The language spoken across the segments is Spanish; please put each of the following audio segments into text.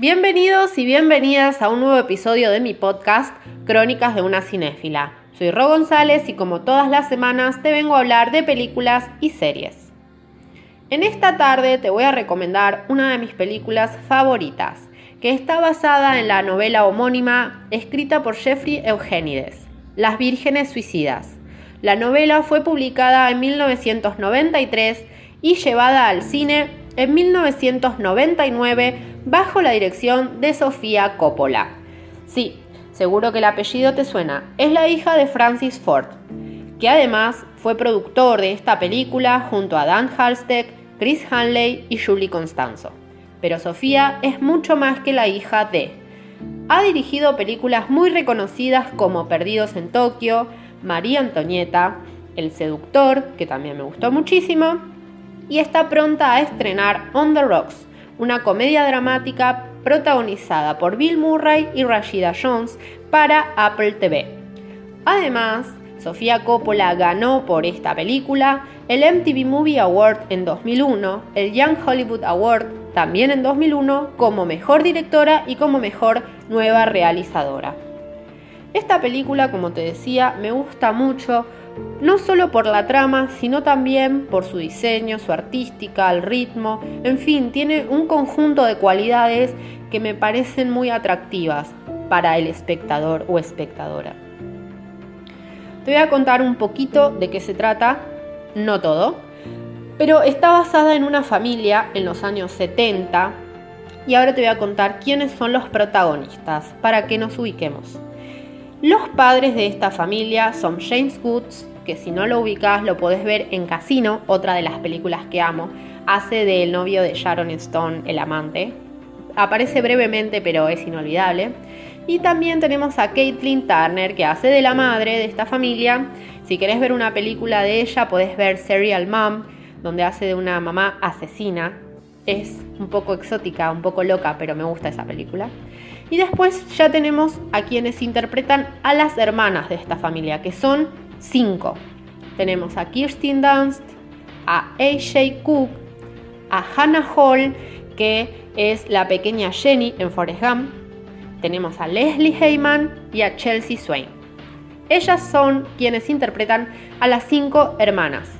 Bienvenidos y bienvenidas a un nuevo episodio de mi podcast Crónicas de una cinéfila. Soy Ro González y como todas las semanas te vengo a hablar de películas y series. En esta tarde te voy a recomendar una de mis películas favoritas, que está basada en la novela homónima escrita por Jeffrey Eugenides, Las Vírgenes Suicidas. La novela fue publicada en 1993 y llevada al cine en 1999 bajo la dirección de Sofía Coppola. Sí, seguro que el apellido te suena. Es la hija de Francis Ford, que además fue productor de esta película junto a Dan Halstead, Chris Hanley y Julie Constanzo. Pero Sofía es mucho más que la hija de. Ha dirigido películas muy reconocidas como Perdidos en Tokio, María Antonieta, El Seductor, que también me gustó muchísimo, y está pronta a estrenar On the Rocks, una comedia dramática protagonizada por Bill Murray y Rashida Jones para Apple TV. Además, Sofía Coppola ganó por esta película el MTV Movie Award en 2001, el Young Hollywood Award también en 2001 como mejor directora y como mejor nueva realizadora. Esta película, como te decía, me gusta mucho no solo por la trama, sino también por su diseño, su artística, el ritmo, en fin, tiene un conjunto de cualidades que me parecen muy atractivas para el espectador o espectadora. Te voy a contar un poquito de qué se trata, no todo, pero está basada en una familia en los años 70 y ahora te voy a contar quiénes son los protagonistas para que nos ubiquemos. Los padres de esta familia son James Woods, que si no lo ubicas lo podés ver en Casino, otra de las películas que amo. Hace del novio de Sharon Stone, el amante. Aparece brevemente, pero es inolvidable. Y también tenemos a Caitlin Turner, que hace de la madre de esta familia. Si querés ver una película de ella, podés ver Serial Mom, donde hace de una mamá asesina. Es un poco exótica, un poco loca, pero me gusta esa película. Y después ya tenemos a quienes interpretan a las hermanas de esta familia, que son cinco. Tenemos a Kirsten Dunst, a AJ Cook, a Hannah Hall, que es la pequeña Jenny en Forrest Gump. Tenemos a Leslie Heyman y a Chelsea Swain. Ellas son quienes interpretan a las cinco hermanas.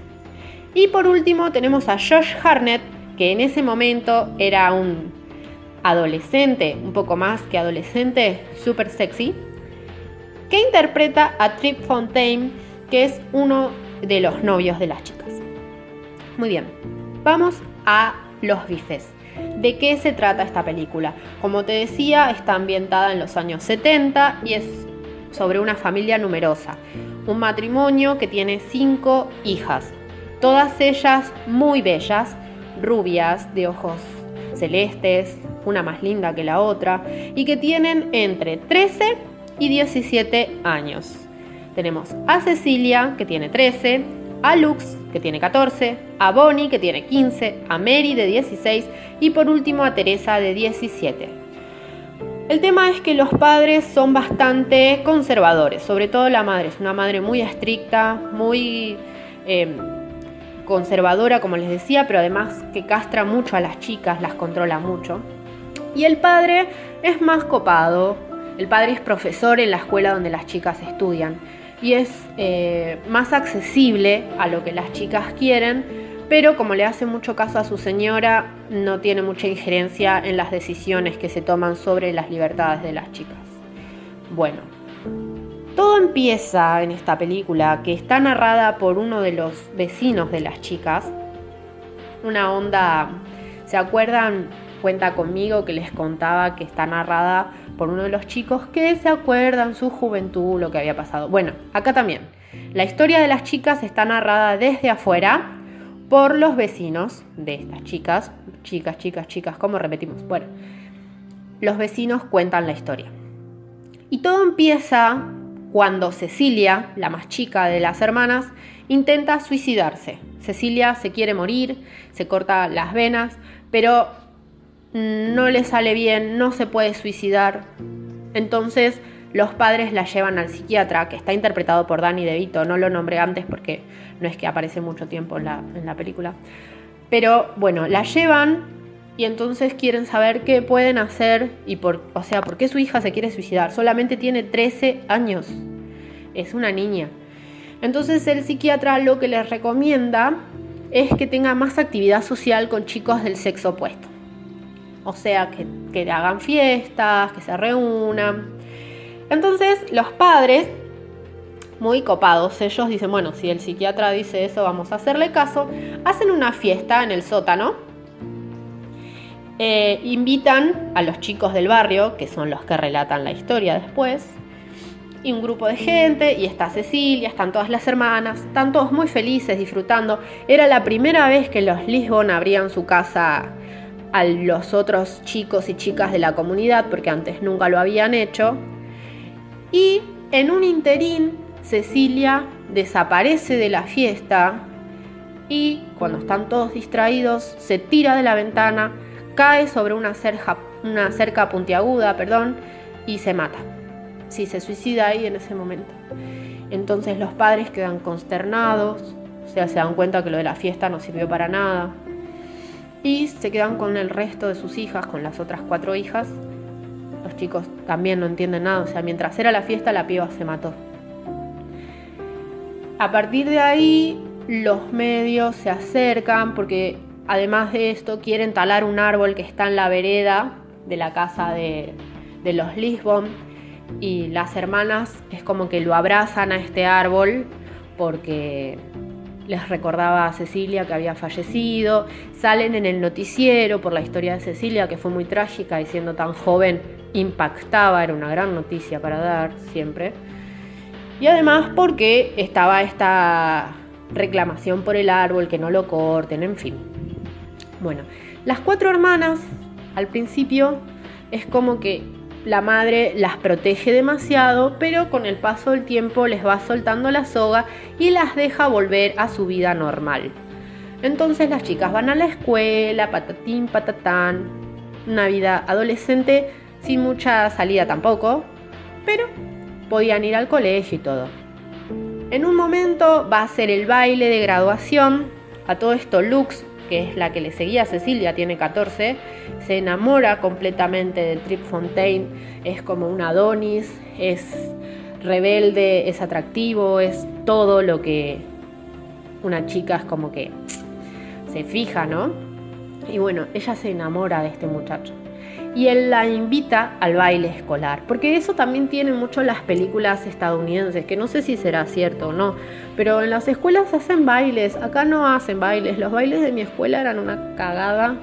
Y por último tenemos a Josh Harnett, que en ese momento era un adolescente, un poco más que adolescente, súper sexy, que interpreta a Trip Fontaine, que es uno de los novios de las chicas. Muy bien, vamos a los bifes. ¿De qué se trata esta película? Como te decía, está ambientada en los años 70 y es sobre una familia numerosa. Un matrimonio que tiene cinco hijas, todas ellas muy bellas, rubias, de ojos celestes, una más linda que la otra, y que tienen entre 13 y 17 años. Tenemos a Cecilia, que tiene 13, a Lux, que tiene 14, a Bonnie, que tiene 15, a Mary, de 16, y por último a Teresa, de 17. El tema es que los padres son bastante conservadores, sobre todo la madre, es una madre muy estricta, muy... Eh, conservadora, como les decía, pero además que castra mucho a las chicas, las controla mucho. Y el padre es más copado. El padre es profesor en la escuela donde las chicas estudian y es eh, más accesible a lo que las chicas quieren, pero como le hace mucho caso a su señora, no tiene mucha injerencia en las decisiones que se toman sobre las libertades de las chicas. Bueno, todo empieza en esta película que está narrada por uno de los vecinos de las chicas. Una onda, ¿se acuerdan? Cuenta conmigo que les contaba que está narrada por uno de los chicos que se acuerdan su juventud, lo que había pasado. Bueno, acá también. La historia de las chicas está narrada desde afuera por los vecinos de estas chicas. Chicas, chicas, chicas, ¿cómo repetimos? Bueno, los vecinos cuentan la historia. Y todo empieza cuando Cecilia, la más chica de las hermanas, intenta suicidarse. Cecilia se quiere morir, se corta las venas, pero no le sale bien, no se puede suicidar. Entonces los padres la llevan al psiquiatra, que está interpretado por Danny DeVito, no lo nombré antes porque no es que aparece mucho tiempo en la, en la película. Pero bueno, la llevan y entonces quieren saber qué pueden hacer y por, o sea, por qué su hija se quiere suicidar. Solamente tiene 13 años. Es una niña. Entonces el psiquiatra lo que les recomienda es que tenga más actividad social con chicos del sexo opuesto. O sea, que, que hagan fiestas, que se reúnan. Entonces los padres, muy copados, ellos dicen, bueno, si el psiquiatra dice eso, vamos a hacerle caso, hacen una fiesta en el sótano eh, invitan a los chicos del barrio, que son los que relatan la historia después, y un grupo de gente, y está Cecilia, están todas las hermanas, están todos muy felices, disfrutando. Era la primera vez que los Lisbon abrían su casa a los otros chicos y chicas de la comunidad, porque antes nunca lo habían hecho. Y en un interín, Cecilia desaparece de la fiesta y cuando están todos distraídos, se tira de la ventana, cae sobre una cerca, puntiaguda perdón, y se mata. Sí, se suicida ahí en ese momento. Entonces los padres quedan consternados, o sea, se dan cuenta que lo de la fiesta no sirvió para nada. Y se quedan con el resto de sus hijas, con las otras cuatro hijas. Los chicos también no entienden nada, o sea, mientras era la fiesta la piba se mató. A partir de ahí los medios se acercan porque Además de esto, quieren talar un árbol que está en la vereda de la casa de, los Lisbon y las hermanas es como que lo abrazan a este árbol porque les recordaba a Cecilia que había fallecido, salen en el noticiero por la historia de Cecilia que fue muy trágica y siendo tan joven impactaba, era una gran noticia para dar siempre. Y además porque estaba esta reclamación por el árbol, que no lo corten, en fin. Bueno, las cuatro hermanas al principio es como que la madre las protege demasiado, pero con el paso del tiempo les va soltando la soga y las deja volver a su vida normal. Entonces las chicas van a la escuela, patatín, patatán, una vida adolescente sin mucha salida tampoco, pero podían ir al colegio y todo. En un momento va a ser el baile de graduación, a todo esto Lux que es la que le seguía a Cecilia, tiene 14, se enamora completamente de Trip Fontaine, es como un Adonis, es rebelde, es atractivo, es todo lo que una chica es como que se fija, ¿no? Y bueno, ella se enamora de este muchacho y él la invita al baile escolar, porque eso también tiene mucho las películas estadounidenses, que no sé si será cierto o no, pero en las escuelas hacen bailes, acá no hacen bailes, los bailes de mi escuela eran una cagada,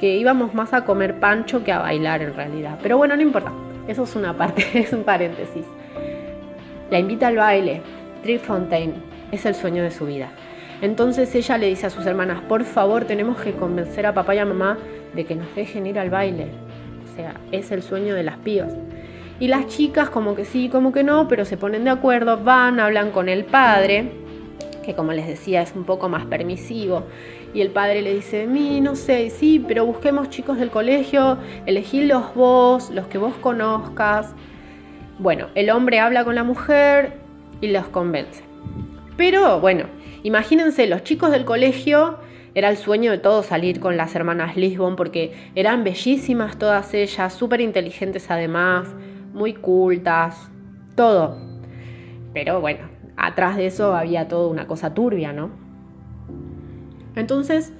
que íbamos más a comer pancho que a bailar en realidad, pero bueno, no importa, eso es una parte, es un paréntesis. La invita al baile, Fontaine, es el sueño de su vida. Entonces ella le dice a sus hermanas, por favor tenemos que convencer a papá y a mamá de que nos dejen ir al baile es el sueño de las pibas. Y las chicas como que sí, como que no, pero se ponen de acuerdo, van, hablan con el padre, que como les decía es un poco más permisivo, y el padre le dice, mi, no sé, sí, pero busquemos chicos del colegio, los vos, los que vos conozcas. Bueno, el hombre habla con la mujer y los convence. Pero bueno, imagínense, los chicos del colegio era el sueño de todos salir con las hermanas Lisbon porque eran bellísimas todas ellas, súper inteligentes además, muy cultas, todo. Pero bueno, atrás de eso había toda una cosa turbia, ¿no? Entonces,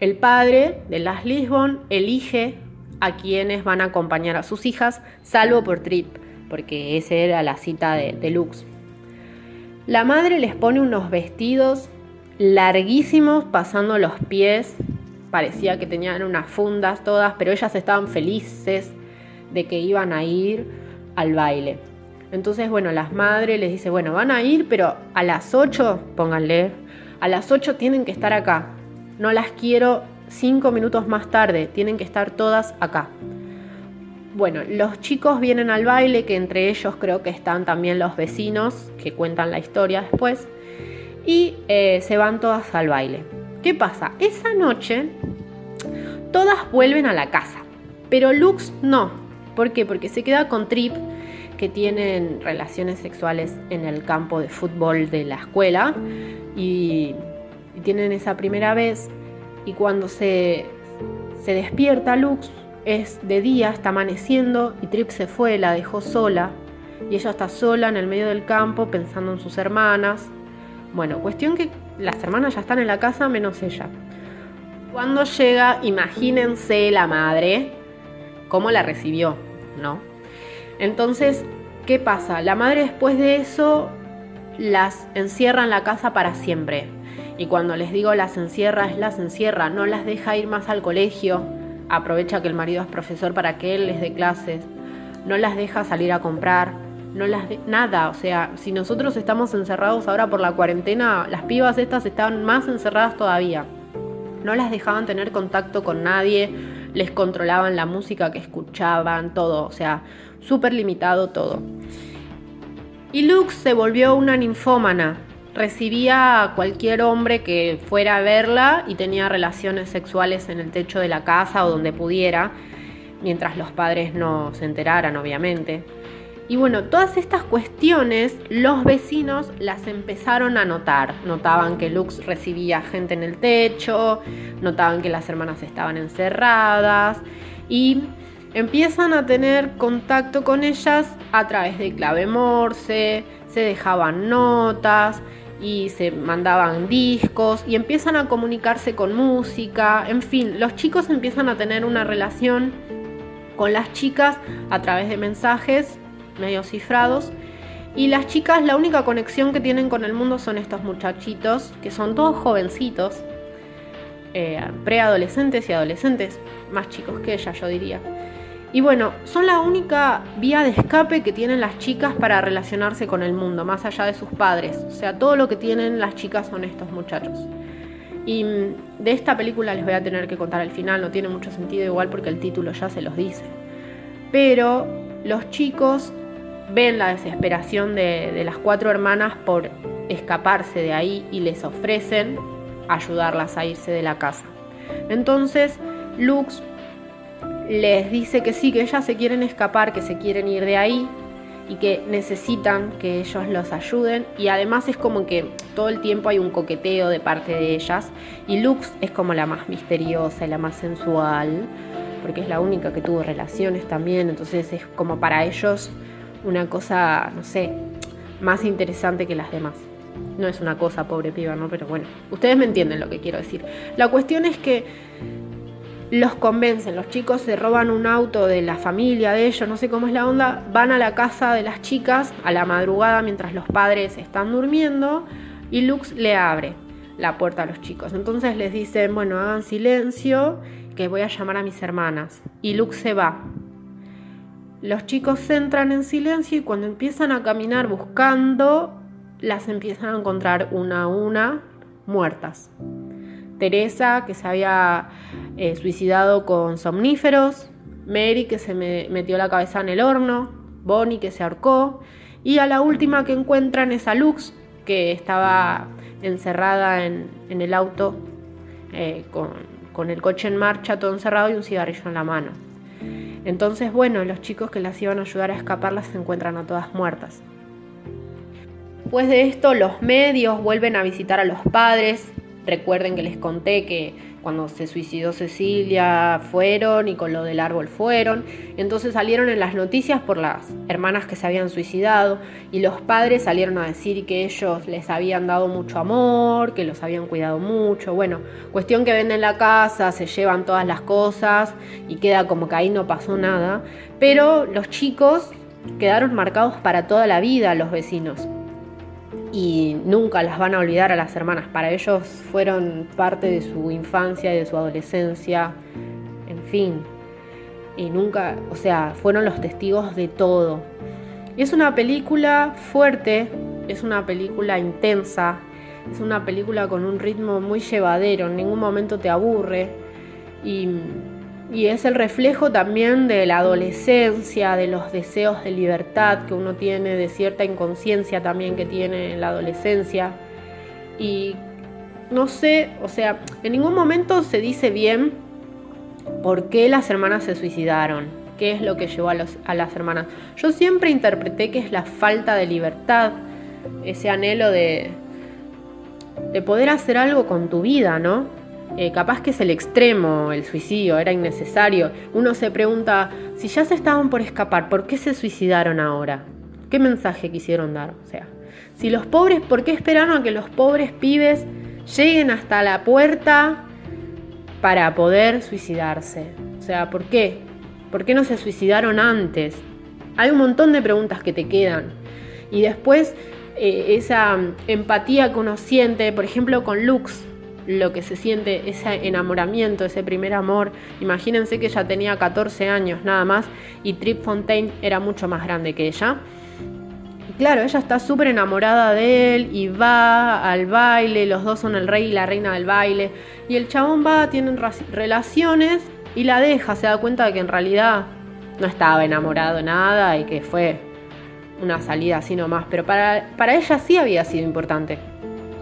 el padre de las Lisbon elige a quienes van a acompañar a sus hijas, salvo por Trip, porque esa era la cita de, de Lux. La madre les pone unos vestidos larguísimos pasando los pies. Parecía que tenían unas fundas todas, pero ellas estaban felices de que iban a ir al baile. Entonces, bueno, las madres les dice, bueno, van a ir, pero a las 8, pónganle, a las 8 tienen que estar acá. No las quiero cinco minutos más tarde, tienen que estar todas acá. Bueno, los chicos vienen al baile, que entre ellos creo que están también los vecinos, que cuentan la historia después y eh, se van todas al baile. ¿Qué pasa? Esa noche todas vuelven a la casa, pero Lux no. ¿Por qué? Porque se queda con Trip, que tienen relaciones sexuales en el campo de fútbol de la escuela y, tienen esa primera vez y cuando se, se despierta Lux, es de día, está amaneciendo y Trip se fue, la dejó sola y ella está sola en el medio del campo pensando en sus hermanas. Bueno, cuestión que las hermanas ya están en la casa menos ella. Cuando llega, imagínense la madre, cómo la recibió, ¿no? Entonces, ¿qué pasa? La madre después de eso las encierra en la casa para siempre. Y cuando les digo las encierra, es las encierra, no las deja ir más al colegio. Aprovecha que el marido es profesor para que él les dé clases. No las deja salir a comprar. No las de nada, o sea, si nosotros estamos encerrados ahora por la cuarentena, las pibas estas estaban más encerradas todavía. No las dejaban tener contacto con nadie, les controlaban la música que escuchaban, todo, o sea, súper limitado todo. Y Lux se volvió una ninfómana. Recibía a cualquier hombre que fuera a verla y tenía relaciones sexuales en el techo de la casa o donde pudiera, mientras los padres no se enteraran, obviamente. Y bueno, todas estas cuestiones los vecinos las empezaron a notar. Notaban que Lux recibía gente en el techo, notaban que las hermanas estaban encerradas y empiezan a tener contacto con ellas a través de clave morse, se dejaban notas y se mandaban discos y empiezan a comunicarse con música, en fin, los chicos empiezan a tener una relación con las chicas a través de mensajes medio cifrados y las chicas la única conexión que tienen con el mundo son estos muchachitos que son todos jovencitos, eh, preadolescentes y adolescentes, más chicos que ella yo diría. Y bueno, son la única vía de escape que tienen las chicas para relacionarse con el mundo, más allá de sus padres. O sea, todo lo que tienen las chicas son estos muchachos. Y mm, de esta película les voy a tener que contar el final, no tiene mucho sentido igual porque el título ya se los dice. Pero los chicos ven la desesperación de, las cuatro hermanas por escaparse de ahí y les ofrecen ayudarlas a irse de la casa. Entonces, Lux les dice que sí, que ellas se quieren escapar, que se quieren ir de ahí y que necesitan que ellos los ayuden. Y además es como que todo el tiempo hay un coqueteo de parte de ellas. Y Lux es como la más misteriosa y la más sensual porque es la única que tuvo relaciones también, entonces es como para ellos una cosa, no sé, más interesante que las demás. No es una cosa, pobre piba, ¿no? Pero bueno, ustedes me entienden lo que quiero decir. La cuestión es que los convencen, los chicos se roban un auto de la familia de ellos, no sé cómo es la onda, van a la casa de las chicas a la madrugada mientras los padres están durmiendo y Lux le abre la puerta a los chicos. Entonces les dicen, bueno, hagan silencio, que voy a llamar a mis hermanas. Y Lux se va. Los chicos entran en silencio y cuando empiezan a caminar buscando, las empiezan a encontrar una a una muertas. Teresa, que se había eh, suicidado con somníferos, Mary, que se metió la cabeza en el horno, Bonnie, que se ahorcó, y a la última que encuentran es a Lux, que estaba encerrada en, el auto eh, con, con el coche en marcha, todo encerrado y un cigarrillo en la mano. Entonces, bueno, los chicos que las iban a ayudar a escapar las encuentran a todas muertas. Después de esto, los medios vuelven a visitar a los padres, Recuerden que les conté que cuando se suicidó Cecilia fueron y con lo del árbol fueron. Entonces salieron en las noticias por las hermanas que se habían suicidado y los padres salieron a decir que ellos les habían dado mucho amor, que los habían cuidado mucho. Bueno, cuestión que venden la casa, se llevan todas las cosas y queda como que ahí no pasó nada. Pero los chicos quedaron marcados para toda la vida, los vecinos y nunca las van a olvidar a las hermanas. Para ellos fueron parte de su infancia y de su adolescencia, en fin. Y nunca, o sea, fueron los testigos de todo. Y es una película fuerte, es una película intensa, es una película con un ritmo muy llevadero, en ningún momento te aburre. Y y es el reflejo también de la adolescencia, de los deseos de libertad que uno tiene, de cierta inconsciencia también que tiene en la adolescencia. Y no sé, o sea, en ningún momento se dice bien por qué las hermanas se suicidaron, qué es lo que llevó a, a las hermanas. Yo siempre interpreté que es la falta de libertad, ese anhelo de, de poder hacer algo con tu vida, ¿no? Eh, capaz que es el extremo, el suicidio, era innecesario. Uno se pregunta, si ya se estaban por escapar, ¿por qué se suicidaron ahora? ¿Qué mensaje quisieron dar? O sea, si los pobres, ¿por qué esperaron a que los pobres pibes lleguen hasta la puerta para poder suicidarse? O sea, ¿por qué? ¿Por qué no se suicidaron antes? Hay un montón de preguntas que te quedan. Y después eh, esa empatía que uno siente, por ejemplo, con Lux, lo que se siente, ese enamoramiento, ese primer amor. Imagínense que ella tenía 14 años nada más y Trip Fontaine era mucho más grande que ella. claro, ella está súper enamorada de él y va al baile, los dos son el rey y la reina del baile. Y el chabón va, tienen relaciones y la deja, se da cuenta de que en realidad no estaba enamorado nada y que fue una salida así nomás. Pero para, para ella sí había sido importante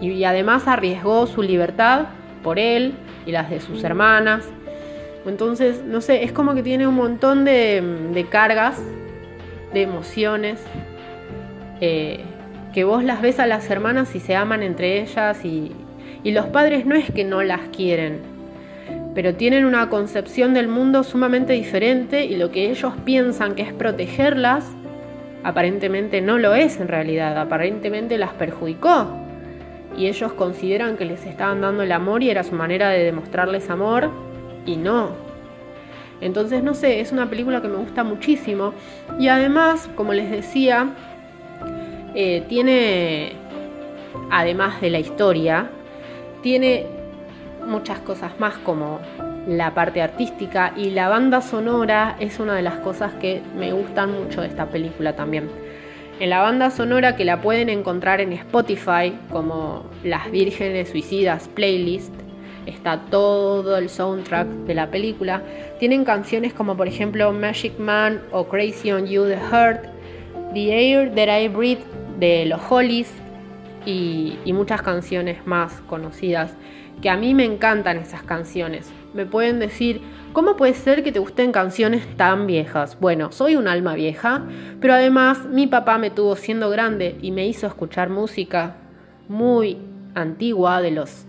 y además arriesgó su libertad por él y las de sus hermanas. Entonces, no sé, es como que tiene un montón de, cargas, de emociones, eh, que vos las ves a las hermanas y se aman entre ellas y, y los padres no es que no las quieren, pero tienen una concepción del mundo sumamente diferente y lo que ellos piensan que es protegerlas, aparentemente no lo es en realidad, aparentemente las perjudicó y ellos consideran que les estaban dando el amor y era su manera de demostrarles amor y no. Entonces, no sé, es una película que me gusta muchísimo y además, como les decía, eh, tiene, además de la historia, tiene muchas cosas más como la parte artística y la banda sonora es una de las cosas que me gustan mucho de esta película también. En la banda sonora que la pueden encontrar en Spotify como Las Vírgenes Suicidas Playlist, está todo el soundtrack de la película. Tienen canciones como por ejemplo Magic Man o Crazy on You The Heart, The Air That I Breathe de los Hollies y, y muchas canciones más conocidas que a mí me encantan esas canciones. Me pueden decir, ¿Cómo puede ser que te gusten canciones tan viejas? Bueno, soy un alma vieja, pero además mi papá me tuvo siendo grande y me hizo escuchar música muy antigua de los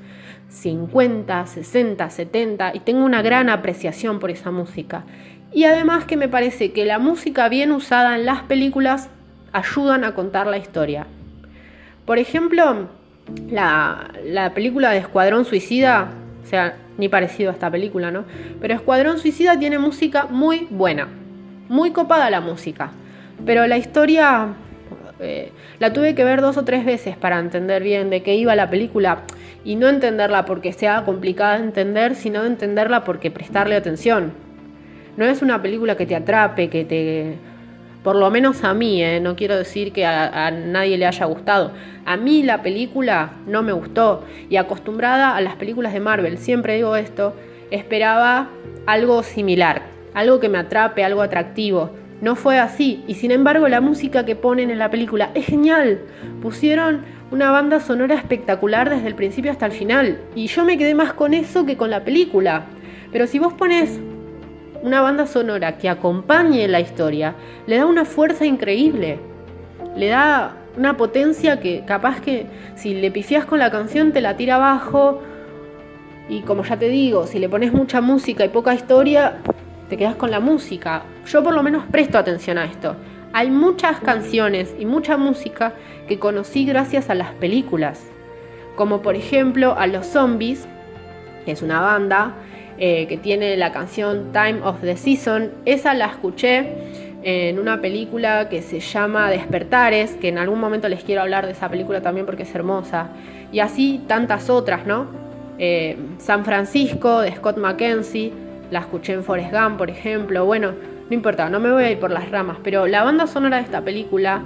50, 60, 70 y tengo una gran apreciación por esa música. Y además que me parece que la música bien usada en las películas ayudan a contar la historia. Por ejemplo, la, la película de Escuadrón Suicida, o sea, ni parecido a esta película, ¿no? Pero Escuadrón Suicida tiene música muy buena, muy copada la música, pero la historia eh, la tuve que ver dos o tres veces para entender bien de qué iba la película y no entenderla porque sea complicada de entender, sino entenderla porque prestarle atención. No es una película que te atrape, que te por lo menos a mí, ¿eh? no quiero decir que a, nadie le haya gustado. A mí la película no me gustó y acostumbrada a las películas de Marvel, siempre digo esto, esperaba algo similar, algo que me atrape, algo atractivo. No fue así y sin embargo la música que ponen en la película es genial. Pusieron una banda sonora espectacular desde el principio hasta el final y yo me quedé más con eso que con la película. Pero si vos pones una banda sonora que acompañe la historia, le da una fuerza increíble. Le da una potencia que capaz que si le pifias con la canción te la tira abajo. Y como ya te digo, si le pones mucha música y poca historia, te quedas con la música. Yo por lo menos presto atención a esto. Hay muchas canciones y mucha música que conocí gracias a las películas. Como por ejemplo a Los Zombies, que es una banda eh, que tiene la canción Time of the Season. Esa la escuché en una película que se llama Despertares, que en algún momento les quiero hablar de esa película también porque es hermosa. Y así tantas otras, ¿no? Eh, San Francisco de Scott McKenzie, la escuché en Forrest Gump, por ejemplo. Bueno, no importa, no me voy a ir por las ramas, pero la banda sonora de esta película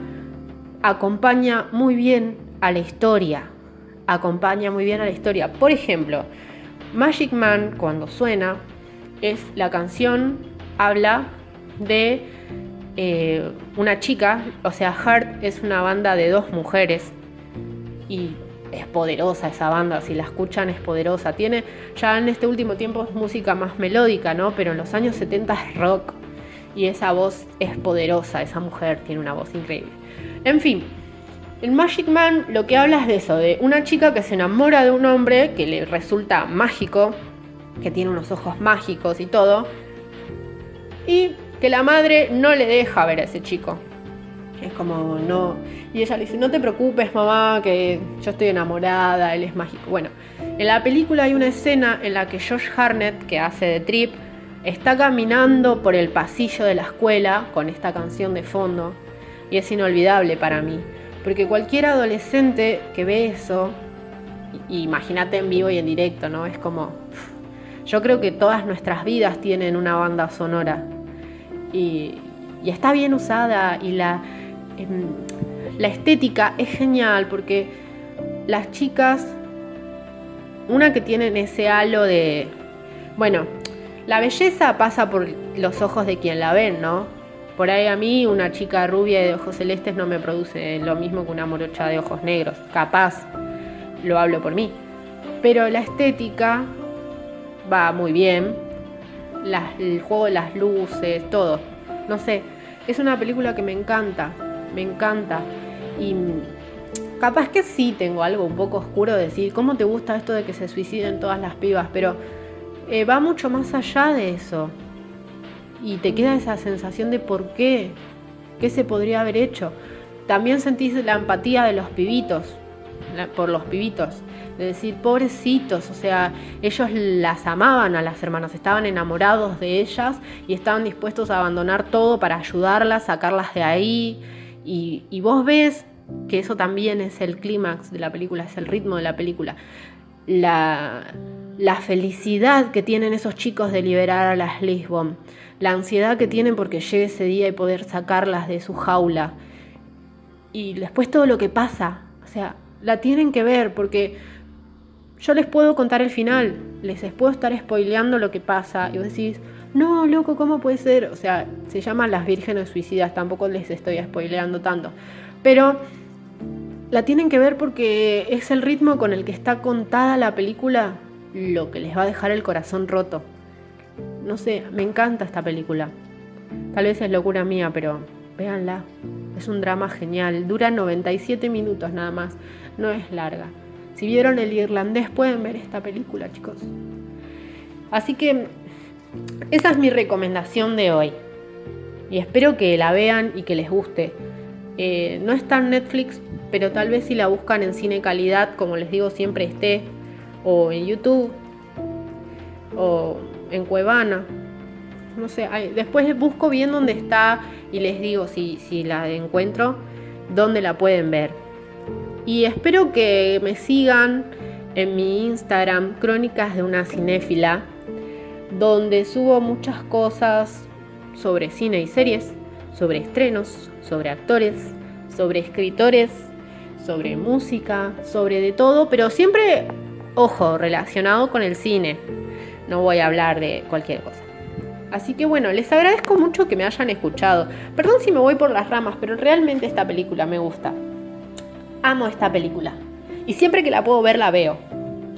acompaña muy bien a la historia. Acompaña muy bien a la historia. Por ejemplo, Magic Man, cuando suena, es la canción, habla de eh, una chica, o sea, Heart es una banda de dos mujeres y es poderosa esa banda, si la escuchan es poderosa. Tiene, ya en este último tiempo es música más melódica, ¿no? Pero en los años 70 es rock y esa voz es poderosa, esa mujer tiene una voz increíble. En fin, El Magic Man lo que habla es de eso, de una chica que se enamora de un hombre que le resulta mágico, que tiene unos ojos mágicos y todo, y que la madre no le deja ver a ese chico. Es como, no. Y ella le dice, no te preocupes, mamá, que yo estoy enamorada, él es mágico. Bueno, en la película hay una escena en la que Josh Harnett, que hace de Trip, está caminando por el pasillo de la escuela con esta canción de fondo. Y es inolvidable para mí. Porque cualquier adolescente que ve eso, imagínate en vivo y en directo, ¿no? Es como. Yo creo que todas nuestras vidas tienen una banda sonora. Y, está bien usada y la, em, la estética es genial porque las chicas, una que tienen ese halo de. Bueno, la belleza pasa por los ojos de quien la ven, ¿no? Por ahí a mí una chica rubia de ojos celestes no me produce lo mismo que una morocha de ojos negros. Capaz, lo hablo por mí. Pero la estética va muy bien. el juego de las luces, todo. No sé, es una película que me encanta. Me encanta. Y capaz que sí tengo algo un poco oscuro de decir, ¿cómo te gusta esto de que se suiciden todas las pibas? Pero eh, va mucho más allá de eso y te queda esa sensación de por qué, qué se podría haber hecho. También sentís la empatía de los pibitos, por los pibitos, de decir, pobrecitos, o sea, ellos las amaban a las hermanas, estaban enamorados de ellas y estaban dispuestos a abandonar todo para ayudarlas, sacarlas de ahí. Y, y vos ves que eso también es el clímax de la película, es el ritmo de la película. La, la felicidad que tienen esos chicos de liberar a las Lisbon, la ansiedad que tienen porque llegue ese día y poder sacarlas de su jaula. Y después todo lo que pasa, o sea, la tienen que ver porque yo les puedo contar el final, les puedo estar spoileando lo que pasa y vos decís, no, loco, ¿cómo puede ser? O sea, se llaman las vírgenes suicidas, tampoco les estoy spoileando tanto. Pero la tienen que ver porque es el ritmo con el que está contada la película lo que les va a dejar el corazón roto. No sé, me encanta esta película. Tal vez es locura mía, pero véanla. Es un drama genial. Dura 97 minutos nada más. No es larga. Si vieron el irlandés pueden ver esta película, chicos. Así que esa es mi recomendación de hoy. Y espero que la vean y que les guste. Eh, no está en Netflix, pero tal vez si la buscan en cine calidad, como les digo, siempre esté o en YouTube o en Cuevana. No sé, después busco bien dónde está y les digo si, si la encuentro, dónde la pueden ver. Y espero que me sigan en mi Instagram, Crónicas de una cinéfila, donde subo muchas cosas sobre cine y series, sobre estrenos, sobre actores, sobre escritores, sobre música, sobre de todo, pero siempre Ojo, relacionado con el cine. No voy a hablar de cualquier cosa. Así que bueno, les agradezco mucho que me hayan escuchado. Perdón si me voy por las ramas, pero realmente esta película me gusta. Amo esta película. Y siempre que la puedo ver la veo.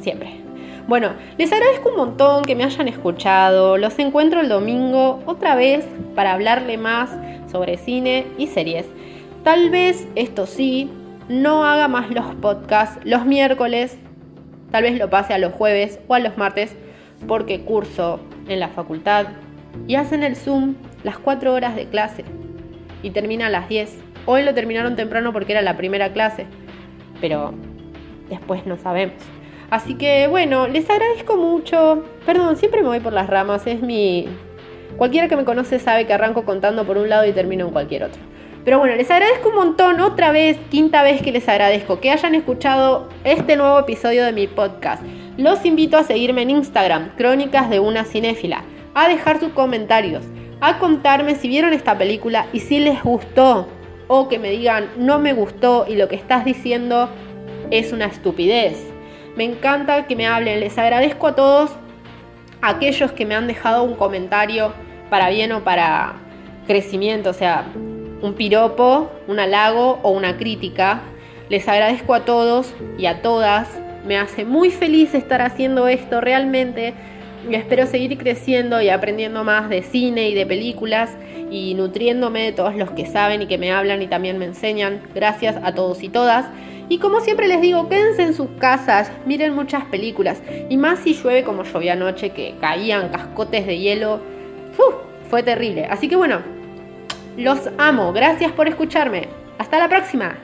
Siempre. Bueno, les agradezco un montón que me hayan escuchado. Los encuentro el domingo otra vez para hablarle más sobre cine y series. Tal vez, esto sí, no haga más los podcasts los miércoles Tal vez lo pase a los jueves o a los martes porque curso en la facultad y hacen el Zoom las 4 horas de clase y termina a las 10. Hoy lo terminaron temprano porque era la primera clase, pero después no sabemos. Así que bueno, les agradezco mucho. Perdón, siempre me voy por las ramas, es mi... Cualquiera que me conoce sabe que arranco contando por un lado y termino en cualquier otro. Pero bueno, les agradezco un montón, otra vez, quinta vez que les agradezco que hayan escuchado este nuevo episodio de mi podcast. Los invito a seguirme en Instagram, Crónicas de una Cinéfila, a dejar sus comentarios, a contarme si vieron esta película y si les gustó, o que me digan no me gustó y lo que estás diciendo es una estupidez. Me encanta que me hablen, les agradezco a todos aquellos que me han dejado un comentario para bien o para crecimiento, o sea, un piropo, un halago o una crítica. Les agradezco a todos y a todas. Me hace muy feliz estar haciendo esto realmente y espero seguir creciendo y aprendiendo más de cine y de películas y nutriéndome de todos los que saben y que me hablan y también me enseñan. Gracias a todos y todas. Y como siempre les digo, quédense en sus casas, miren muchas películas. Y más si llueve como llovía anoche, que caían cascotes de hielo. Fue terrible. Así que bueno, los amo. Gracias por escucharme. Hasta la próxima.